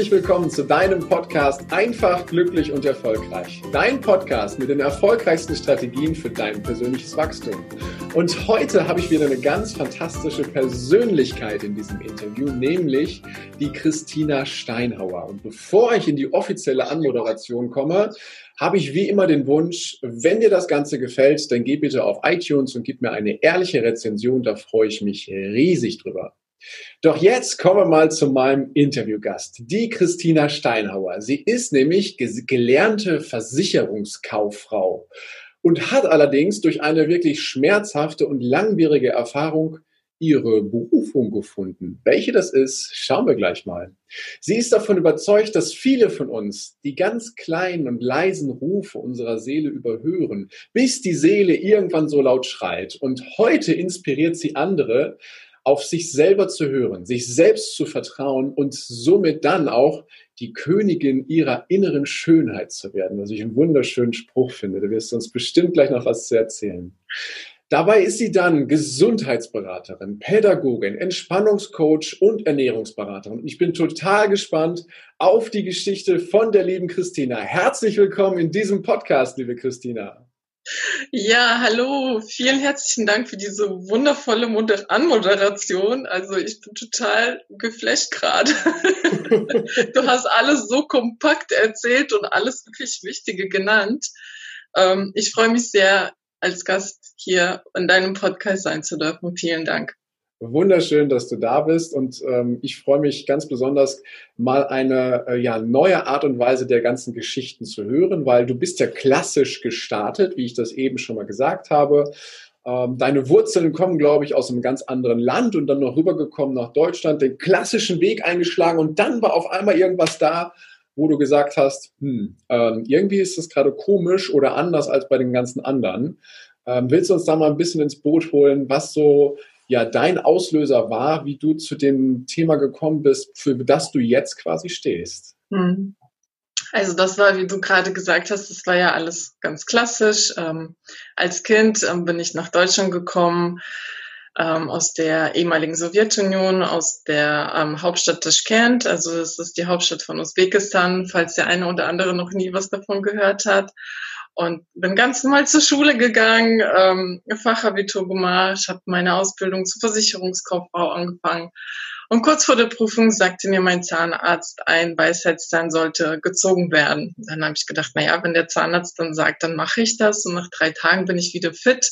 Herzlich willkommen zu deinem Podcast Einfach, glücklich und erfolgreich. Dein Podcast mit den erfolgreichsten Strategien für dein persönliches Wachstum. Und heute habe ich wieder eine ganz fantastische Persönlichkeit in diesem Interview, nämlich die Christina Steinhauer. Und bevor ich in die offizielle Anmoderation komme, habe ich wie immer den Wunsch, wenn dir das Ganze gefällt, dann geh bitte auf iTunes und gib mir eine ehrliche Rezension. Da freue ich mich riesig drüber. Doch jetzt kommen wir mal zu meinem Interviewgast, die Christina Steinhauer. Sie ist nämlich gelernte Versicherungskauffrau und hat allerdings durch eine wirklich schmerzhafte und langwierige Erfahrung ihre Berufung gefunden. Welche das ist, schauen wir gleich mal. Sie ist davon überzeugt, dass viele von uns die ganz kleinen und leisen Rufe unserer Seele überhören, bis die Seele irgendwann so laut schreit. Und heute inspiriert sie andere, auf sich selber zu hören, sich selbst zu vertrauen und somit dann auch die Königin ihrer inneren Schönheit zu werden, was ich einen wunderschönen Spruch finde. Da wirst du uns bestimmt gleich noch was zu erzählen. Dabei ist sie dann Gesundheitsberaterin, Pädagogin, Entspannungscoach und Ernährungsberaterin. Und ich bin total gespannt auf die Geschichte von der lieben Christina. Herzlich willkommen in diesem Podcast, liebe Christina. Ja, hallo. Vielen herzlichen Dank für diese wundervolle Moder Anmoderation. Also ich bin total geflasht gerade. du hast alles so kompakt erzählt und alles wirklich Wichtige genannt. Ähm, ich freue mich sehr, als Gast hier in deinem Podcast sein zu dürfen. Vielen Dank. Wunderschön, dass du da bist und ähm, ich freue mich ganz besonders, mal eine äh, ja, neue Art und Weise der ganzen Geschichten zu hören, weil du bist ja klassisch gestartet, wie ich das eben schon mal gesagt habe. Ähm, deine Wurzeln kommen, glaube ich, aus einem ganz anderen Land und dann noch rübergekommen nach Deutschland, den klassischen Weg eingeschlagen und dann war auf einmal irgendwas da, wo du gesagt hast, hm, ähm, irgendwie ist das gerade komisch oder anders als bei den ganzen anderen. Ähm, willst du uns da mal ein bisschen ins Boot holen, was so ja dein Auslöser war, wie du zu dem Thema gekommen bist, für das du jetzt quasi stehst. Hm. Also das war, wie du gerade gesagt hast, das war ja alles ganz klassisch. Ähm, als Kind ähm, bin ich nach Deutschland gekommen, ähm, aus der ehemaligen Sowjetunion, aus der ähm, Hauptstadt Taschkent. Also das ist die Hauptstadt von Usbekistan, falls der eine oder andere noch nie was davon gehört hat und bin ganz normal zur Schule gegangen, ähm, Fachabitur gemacht, habe meine Ausbildung zur Versicherungskauffrau angefangen. Und kurz vor der Prüfung sagte mir mein Zahnarzt, ein Weisheitszahn sollte gezogen werden. Dann habe ich gedacht, na ja, wenn der Zahnarzt dann sagt, dann mache ich das. Und nach drei Tagen bin ich wieder fit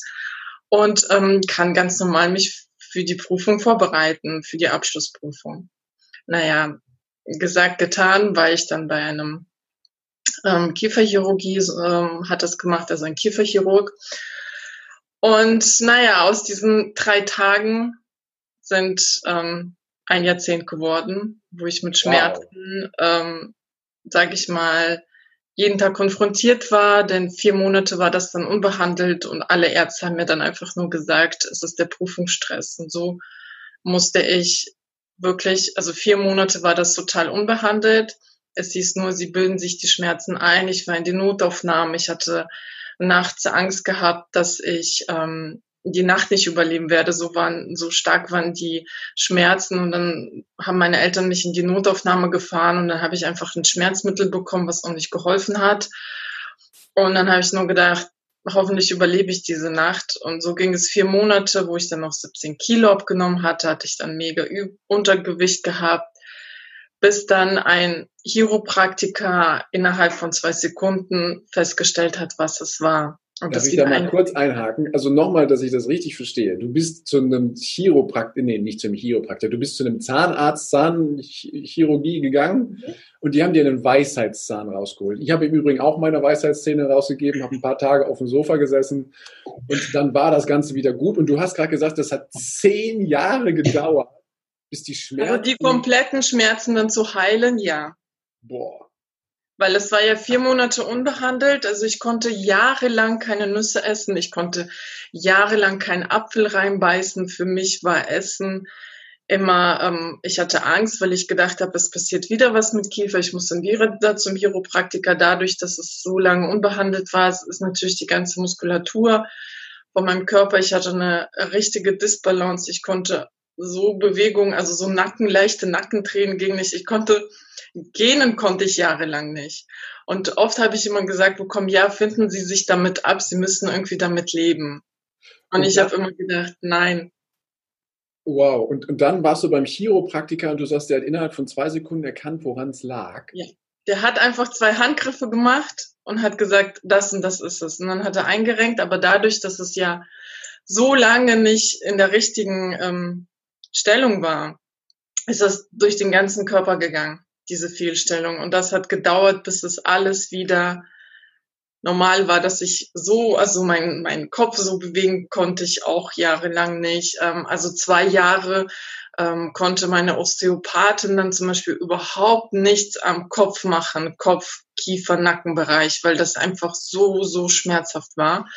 und ähm, kann ganz normal mich für die Prüfung vorbereiten, für die Abschlussprüfung. Naja, gesagt, getan, war ich dann bei einem ähm, Kieferchirurgie ähm, hat das gemacht, also ein Kieferchirurg. Und naja, aus diesen drei Tagen sind ähm, ein Jahrzehnt geworden, wo ich mit Schmerzen, wow. ähm, sage ich mal, jeden Tag konfrontiert war, denn vier Monate war das dann unbehandelt und alle Ärzte haben mir dann einfach nur gesagt, es ist der Prüfungsstress. Und so musste ich wirklich, also vier Monate war das total unbehandelt. Es hieß nur, sie bilden sich die Schmerzen ein. Ich war in die Notaufnahme. Ich hatte nachts Angst gehabt, dass ich ähm, die Nacht nicht überleben werde. So waren, so stark waren die Schmerzen. Und dann haben meine Eltern mich in die Notaufnahme gefahren und dann habe ich einfach ein Schmerzmittel bekommen, was auch nicht geholfen hat. Und dann habe ich nur gedacht, hoffentlich überlebe ich diese Nacht. Und so ging es vier Monate, wo ich dann noch 17 Kilo abgenommen hatte, hatte ich dann mega Untergewicht gehabt bis dann ein Chiropraktiker innerhalb von zwei Sekunden festgestellt hat, was es war. Und Darf ich da mal kurz einhaken? Also nochmal, dass ich das richtig verstehe. Du bist zu einem Chiropraktiker, nee, nicht zum Chiropraktiker, du bist zu einem Zahnarzt, Zahnchirurgie gegangen mhm. und die haben dir einen Weisheitszahn rausgeholt. Ich habe im Übrigen auch meine Weisheitszähne rausgegeben, habe ein paar Tage auf dem Sofa gesessen und dann war das Ganze wieder gut. Und du hast gerade gesagt, das hat zehn Jahre gedauert bis die Schmerzen. Also die kompletten Schmerzen dann zu heilen, ja. Boah. Weil es war ja vier Monate unbehandelt. Also ich konnte jahrelang keine Nüsse essen. Ich konnte jahrelang keinen Apfel reinbeißen. Für mich war Essen immer, ähm, ich hatte Angst, weil ich gedacht habe, es passiert wieder was mit Kiefer. Ich muss dann wieder zum Chiropraktiker. Dadurch, dass es so lange unbehandelt war, es ist natürlich die ganze Muskulatur von meinem Körper. Ich hatte eine richtige Disbalance. Ich konnte so Bewegungen, also so Nacken, leichte Nackentränen ging nicht. Ich konnte, gähnen konnte ich jahrelang nicht. Und oft habe ich immer gesagt bekommen, ja, finden Sie sich damit ab, Sie müssen irgendwie damit leben. Und, und ich habe immer gedacht, nein. Wow, und, und dann warst du beim Chiropraktiker und du sagst, der hat innerhalb von zwei Sekunden erkannt, woran es lag. Ja. Der hat einfach zwei Handgriffe gemacht und hat gesagt, das und das ist es. Und dann hat er eingerenkt, aber dadurch, dass es ja so lange nicht in der richtigen ähm, Stellung war, ist das durch den ganzen Körper gegangen, diese Fehlstellung. Und das hat gedauert, bis es alles wieder normal war, dass ich so, also mein, mein Kopf so bewegen konnte ich auch jahrelang nicht. Ähm, also zwei Jahre ähm, konnte meine Osteopathin dann zum Beispiel überhaupt nichts am Kopf machen, Kopf, Kiefer, Nackenbereich, weil das einfach so, so schmerzhaft war.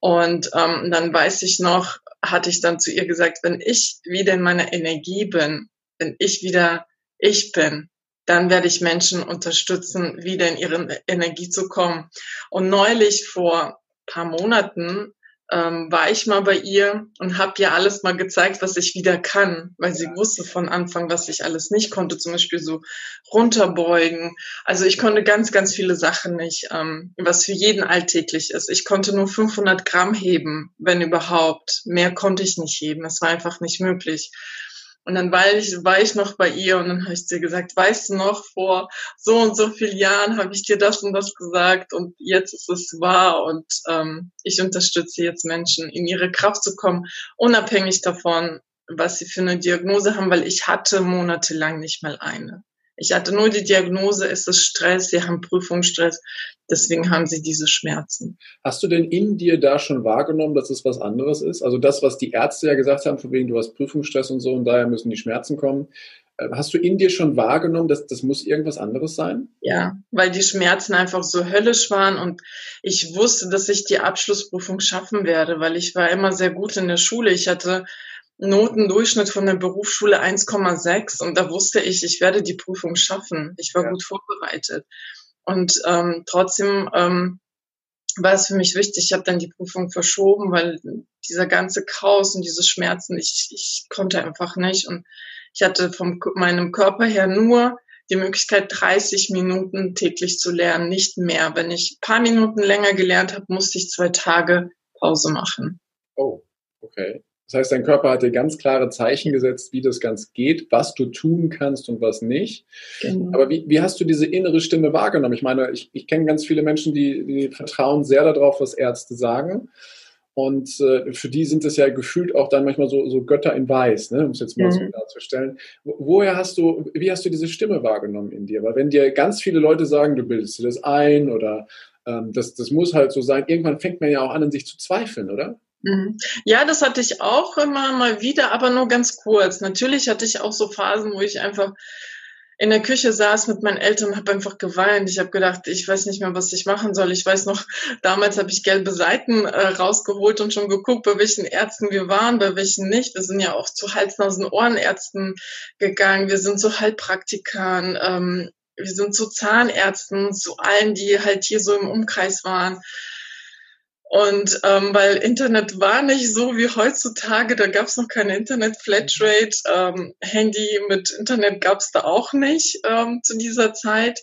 Und ähm, dann weiß ich noch, hatte ich dann zu ihr gesagt, wenn ich wieder in meiner Energie bin, wenn ich wieder ich bin, dann werde ich Menschen unterstützen, wieder in ihre Energie zu kommen. Und neulich vor paar Monaten ähm, war ich mal bei ihr und habe ihr alles mal gezeigt, was ich wieder kann, weil sie wusste von Anfang, was ich alles nicht konnte, zum Beispiel so runterbeugen. Also ich konnte ganz, ganz viele Sachen nicht, ähm, was für jeden alltäglich ist. Ich konnte nur 500 Gramm heben, wenn überhaupt. Mehr konnte ich nicht heben. Es war einfach nicht möglich. Und dann war ich, war ich noch bei ihr und dann habe ich dir gesagt, weißt du noch, vor so und so vielen Jahren habe ich dir das und das gesagt und jetzt ist es wahr und ähm, ich unterstütze jetzt Menschen, in ihre Kraft zu kommen, unabhängig davon, was sie für eine Diagnose haben, weil ich hatte monatelang nicht mal eine. Ich hatte nur die Diagnose, es ist Stress, sie haben Prüfungsstress, deswegen haben sie diese Schmerzen. Hast du denn in dir da schon wahrgenommen, dass es was anderes ist? Also das, was die Ärzte ja gesagt haben, von wegen du hast Prüfungsstress und so und daher müssen die Schmerzen kommen. Äh, hast du in dir schon wahrgenommen, dass das muss irgendwas anderes sein? Ja, weil die Schmerzen einfach so höllisch waren und ich wusste, dass ich die Abschlussprüfung schaffen werde, weil ich war immer sehr gut in der Schule. Ich hatte Notendurchschnitt von der Berufsschule 1,6 und da wusste ich, ich werde die Prüfung schaffen. Ich war ja. gut vorbereitet. Und ähm, trotzdem ähm, war es für mich wichtig, ich habe dann die Prüfung verschoben, weil dieser ganze Chaos und diese Schmerzen, ich, ich konnte einfach nicht. Und ich hatte von meinem Körper her nur die Möglichkeit, 30 Minuten täglich zu lernen, nicht mehr. Wenn ich paar Minuten länger gelernt habe, musste ich zwei Tage Pause machen. Oh, okay. Das heißt, dein Körper hat dir ganz klare Zeichen gesetzt, wie das ganz geht, was du tun kannst und was nicht. Genau. Aber wie, wie hast du diese innere Stimme wahrgenommen? Ich meine, ich, ich kenne ganz viele Menschen, die, die vertrauen sehr darauf, was Ärzte sagen. Und äh, für die sind es ja gefühlt auch dann manchmal so, so Götter in Weiß, ne? um es jetzt mal mhm. so darzustellen. Woher hast du, wie hast du diese Stimme wahrgenommen in dir? Weil wenn dir ganz viele Leute sagen, du bildest dir das ein oder ähm, das, das muss halt so sein, irgendwann fängt man ja auch an, an sich zu zweifeln, oder? Mhm. Ja, das hatte ich auch immer mal wieder, aber nur ganz kurz. Natürlich hatte ich auch so Phasen, wo ich einfach in der Küche saß mit meinen Eltern und habe einfach geweint. Ich habe gedacht, ich weiß nicht mehr, was ich machen soll. Ich weiß noch, damals habe ich gelbe Seiten äh, rausgeholt und schon geguckt, bei welchen Ärzten wir waren, bei welchen nicht. Wir sind ja auch zu Hals-Nasen-Ohrenärzten gegangen. Wir sind zu Heilpraktikern. Ähm, wir sind zu Zahnärzten, zu allen, die halt hier so im Umkreis waren. Und ähm, weil Internet war nicht so wie heutzutage, da gab es noch keine Internet-Flatrate, ähm, Handy mit Internet gab es da auch nicht ähm, zu dieser Zeit.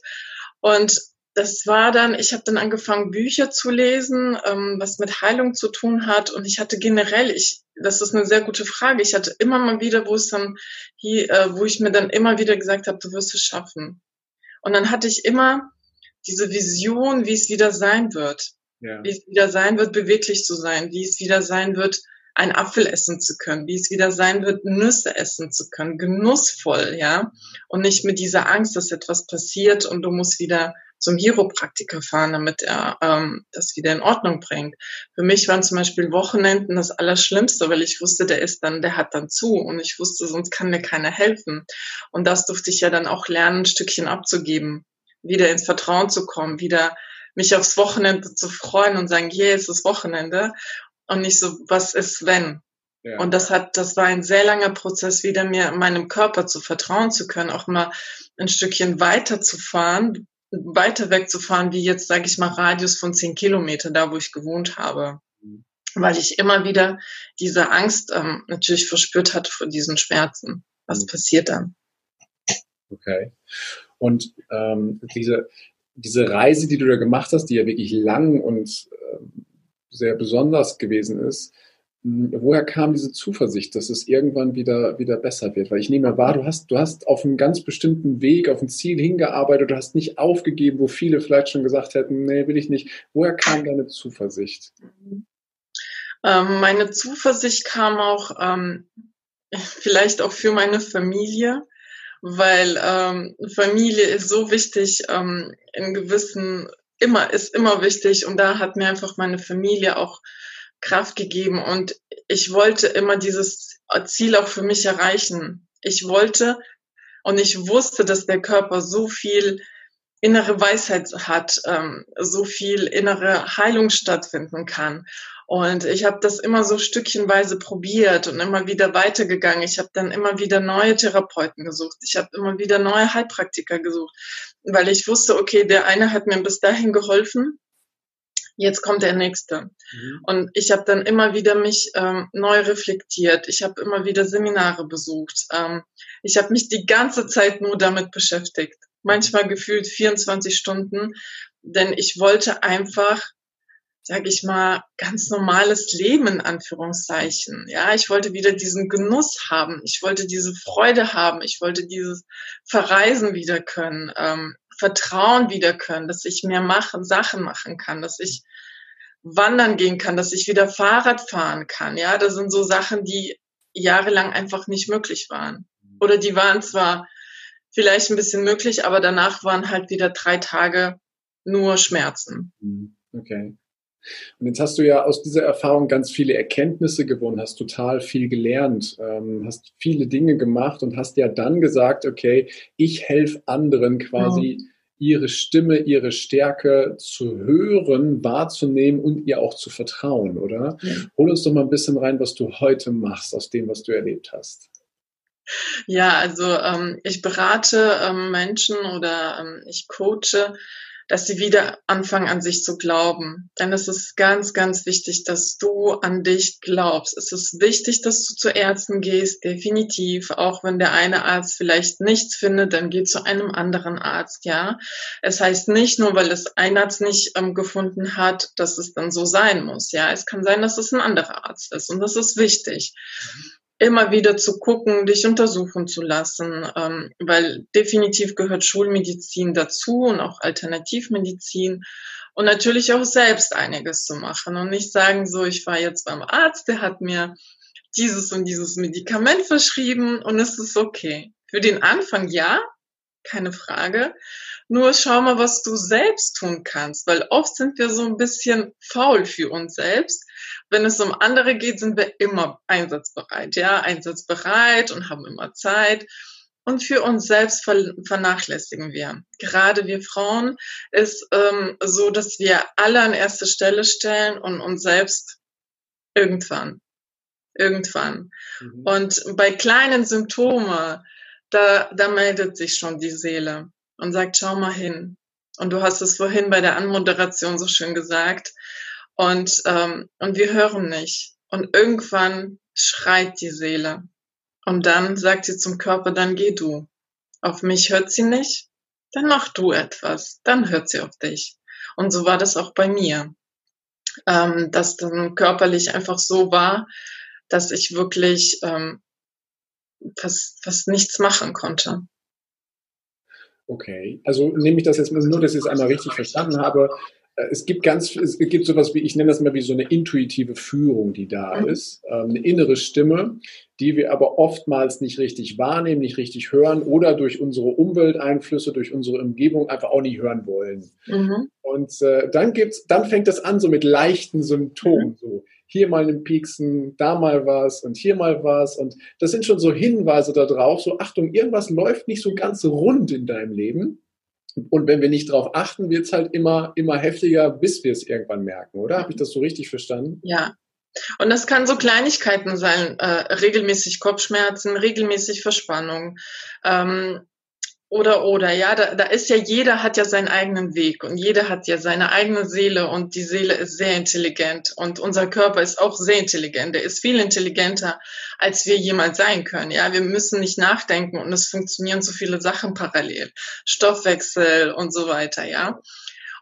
Und das war dann, ich habe dann angefangen, Bücher zu lesen, ähm, was mit Heilung zu tun hat. Und ich hatte generell, ich, das ist eine sehr gute Frage, ich hatte immer mal wieder, wo es dann hier, äh, wo ich mir dann immer wieder gesagt habe, du wirst es schaffen. Und dann hatte ich immer diese Vision, wie es wieder sein wird ja. wie es wieder sein wird, beweglich zu sein, wie es wieder sein wird, ein Apfel essen zu können, wie es wieder sein wird, Nüsse essen zu können, genussvoll, ja, und nicht mit dieser Angst, dass etwas passiert und du musst wieder zum Chiropraktiker fahren, damit er ähm, das wieder in Ordnung bringt. Für mich waren zum Beispiel Wochenenden das Allerschlimmste, weil ich wusste, der ist dann, der hat dann zu und ich wusste, sonst kann mir keiner helfen. Und das durfte ich ja dann auch lernen, ein Stückchen abzugeben, wieder ins Vertrauen zu kommen, wieder mich aufs Wochenende zu freuen und sagen, yeah, es ist Wochenende und nicht so, was ist wenn? Ja. Und das hat, das war ein sehr langer Prozess, wieder mir meinem Körper zu vertrauen zu können, auch mal ein Stückchen weiter zu fahren, weiter wegzufahren, wie jetzt, sage ich mal, Radius von zehn Kilometer, da wo ich gewohnt habe. Mhm. weil ich immer wieder diese Angst ähm, natürlich verspürt hatte vor diesen Schmerzen. Was mhm. passiert dann? Okay. Und ähm, diese, diese Reise, die du da gemacht hast, die ja wirklich lang und ähm, sehr besonders gewesen ist, hm, woher kam diese Zuversicht, dass es irgendwann wieder, wieder besser wird? Weil ich nehme mal wahr, du hast, du hast auf einen ganz bestimmten Weg, auf ein Ziel hingearbeitet, du hast nicht aufgegeben, wo viele vielleicht schon gesagt hätten, nee, will ich nicht. Woher kam deine Zuversicht? Ähm, meine Zuversicht kam auch ähm, vielleicht auch für meine Familie, weil ähm, Familie ist so wichtig ähm, in gewissen immer ist immer wichtig und da hat mir einfach meine Familie auch Kraft gegeben und ich wollte immer dieses Ziel auch für mich erreichen. Ich wollte und ich wusste, dass der Körper so viel innere Weisheit hat, ähm, so viel innere Heilung stattfinden kann. Und ich habe das immer so stückchenweise probiert und immer wieder weitergegangen. Ich habe dann immer wieder neue Therapeuten gesucht. Ich habe immer wieder neue Heilpraktiker gesucht, weil ich wusste, okay, der eine hat mir bis dahin geholfen jetzt kommt der nächste. Mhm. Und ich habe dann immer wieder mich ähm, neu reflektiert. Ich habe immer wieder Seminare besucht. Ähm, ich habe mich die ganze Zeit nur damit beschäftigt. Manchmal gefühlt 24 Stunden, denn ich wollte einfach sage ich mal, ganz normales Leben in Anführungszeichen. Ja, ich wollte wieder diesen Genuss haben. Ich wollte diese Freude haben. Ich wollte dieses Verreisen wieder können. Ähm, Vertrauen wieder können, dass ich mehr machen, Sachen machen kann, dass ich wandern gehen kann, dass ich wieder Fahrrad fahren kann. Ja, das sind so Sachen, die jahrelang einfach nicht möglich waren. Oder die waren zwar vielleicht ein bisschen möglich, aber danach waren halt wieder drei Tage nur Schmerzen. Mhm. Okay. Und jetzt hast du ja aus dieser Erfahrung ganz viele Erkenntnisse gewonnen, hast total viel gelernt, ähm, hast viele Dinge gemacht und hast ja dann gesagt, okay, ich helfe anderen quasi ja. ihre Stimme, ihre Stärke zu hören, wahrzunehmen und ihr auch zu vertrauen, oder? Ja. Hol uns doch mal ein bisschen rein, was du heute machst aus dem, was du erlebt hast. Ja, also ähm, ich berate ähm, Menschen oder ähm, ich coache dass sie wieder anfangen an sich zu glauben. Denn es ist ganz, ganz wichtig, dass du an dich glaubst. Es ist wichtig, dass du zu Ärzten gehst, definitiv. Auch wenn der eine Arzt vielleicht nichts findet, dann geh zu einem anderen Arzt, ja. Es heißt nicht nur, weil es ein Arzt nicht ähm, gefunden hat, dass es dann so sein muss, ja. Es kann sein, dass es ein anderer Arzt ist und das ist wichtig. Immer wieder zu gucken, dich untersuchen zu lassen, ähm, weil definitiv gehört Schulmedizin dazu und auch Alternativmedizin und natürlich auch selbst einiges zu machen und nicht sagen so, ich war jetzt beim Arzt, der hat mir dieses und dieses Medikament verschrieben und es ist okay. Für den Anfang ja, keine Frage. Nur schau mal, was du selbst tun kannst, weil oft sind wir so ein bisschen faul für uns selbst. Wenn es um andere geht, sind wir immer einsatzbereit, ja, einsatzbereit und haben immer Zeit. Und für uns selbst vernachlässigen wir. Gerade wir Frauen ist ähm, so, dass wir alle an erste Stelle stellen und uns selbst irgendwann. Irgendwann. Mhm. Und bei kleinen Symptomen, da, da meldet sich schon die Seele und sagt, schau mal hin. Und du hast es vorhin bei der Anmoderation so schön gesagt. Und, ähm, und wir hören nicht. Und irgendwann schreit die Seele. Und dann sagt sie zum Körper, dann geh du. Auf mich hört sie nicht, dann mach du etwas, dann hört sie auf dich. Und so war das auch bei mir, ähm, dass dann körperlich einfach so war, dass ich wirklich ähm, fast, fast nichts machen konnte. Okay, also nehme ich das jetzt nur, dass ich es einmal richtig verstanden habe. Äh, es gibt ganz, es gibt sowas wie, ich nenne das mal wie so eine intuitive Führung, die da mhm. ist, ähm, eine innere Stimme, die wir aber oftmals nicht richtig wahrnehmen, nicht richtig hören oder durch unsere Umwelteinflüsse, durch unsere Umgebung einfach auch nicht hören wollen. Mhm. Und äh, dann gibt's, dann fängt das an so mit leichten Symptomen, mhm. so hier mal ein Pieksen, da mal was und hier mal was. Und das sind schon so Hinweise darauf, so Achtung, irgendwas läuft nicht so ganz rund in deinem Leben. Und wenn wir nicht darauf achten, wird es halt immer, immer heftiger, bis wir es irgendwann merken, oder? Habe ich das so richtig verstanden? Ja. Und das kann so Kleinigkeiten sein, äh, regelmäßig Kopfschmerzen, regelmäßig Verspannung, ähm, oder oder ja, da, da ist ja jeder hat ja seinen eigenen Weg und jeder hat ja seine eigene Seele und die Seele ist sehr intelligent und unser Körper ist auch sehr intelligent. Der ist viel intelligenter, als wir jemals sein können. Ja, wir müssen nicht nachdenken und es funktionieren so viele Sachen parallel, Stoffwechsel und so weiter. Ja,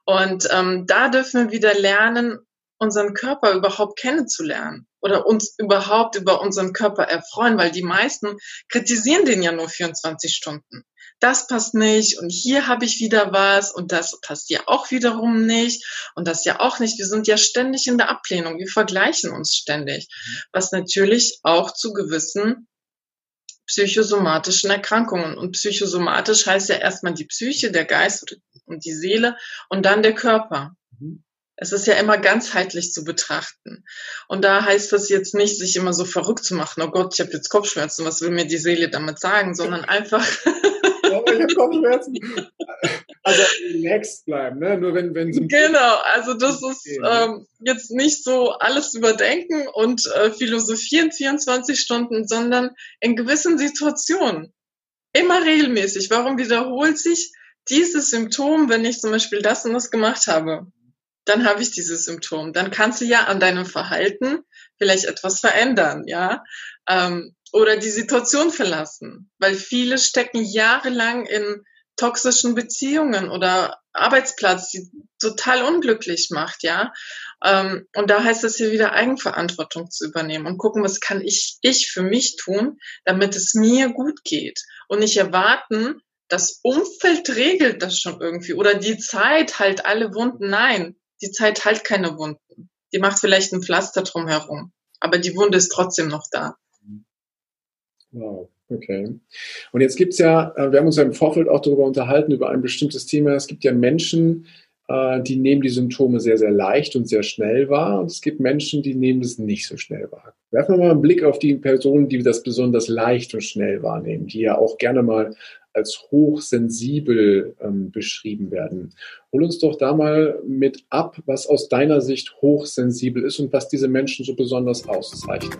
und ähm, da dürfen wir wieder lernen, unseren Körper überhaupt kennenzulernen oder uns überhaupt über unseren Körper erfreuen, weil die meisten kritisieren den ja nur 24 Stunden das passt nicht und hier habe ich wieder was und das passt ja auch wiederum nicht und das ja auch nicht. Wir sind ja ständig in der Ablehnung, wir vergleichen uns ständig, was natürlich auch zu gewissen psychosomatischen Erkrankungen und psychosomatisch heißt ja erstmal die Psyche, der Geist und die Seele und dann der Körper. Mhm. Es ist ja immer ganzheitlich zu betrachten. Und da heißt das jetzt nicht, sich immer so verrückt zu machen, oh Gott, ich habe jetzt Kopfschmerzen, was will mir die Seele damit sagen, sondern einfach Kopfschmerzen. Also relaxed bleiben, ne? Nur wenn, wenn Genau, also das ist ähm, jetzt nicht so alles überdenken und äh, philosophieren 24 Stunden, sondern in gewissen Situationen. Immer regelmäßig. Warum wiederholt sich dieses Symptom, wenn ich zum Beispiel das und das gemacht habe? Dann habe ich dieses Symptom. Dann kannst du ja an deinem Verhalten vielleicht etwas verändern, ja. Ähm, oder die Situation verlassen, weil viele stecken jahrelang in toxischen Beziehungen oder Arbeitsplatz, die total unglücklich macht, ja. Ähm, und da heißt es hier wieder Eigenverantwortung zu übernehmen und gucken, was kann ich, ich für mich tun, damit es mir gut geht und nicht erwarten, das Umfeld regelt das schon irgendwie oder die Zeit halt alle Wunden. Nein, die Zeit halt keine Wunden. Die macht vielleicht ein Pflaster drumherum, aber die Wunde ist trotzdem noch da. Wow, okay. Und jetzt gibt's ja, äh, wir haben uns ja im Vorfeld auch darüber unterhalten, über ein bestimmtes Thema. Es gibt ja Menschen, äh, die nehmen die Symptome sehr, sehr leicht und sehr schnell wahr. Und es gibt Menschen, die nehmen es nicht so schnell wahr. Werfen wir mal einen Blick auf die Personen, die das besonders leicht und schnell wahrnehmen, die ja auch gerne mal als hochsensibel ähm, beschrieben werden. Hol uns doch da mal mit ab, was aus deiner Sicht hochsensibel ist und was diese Menschen so besonders auszeichnet.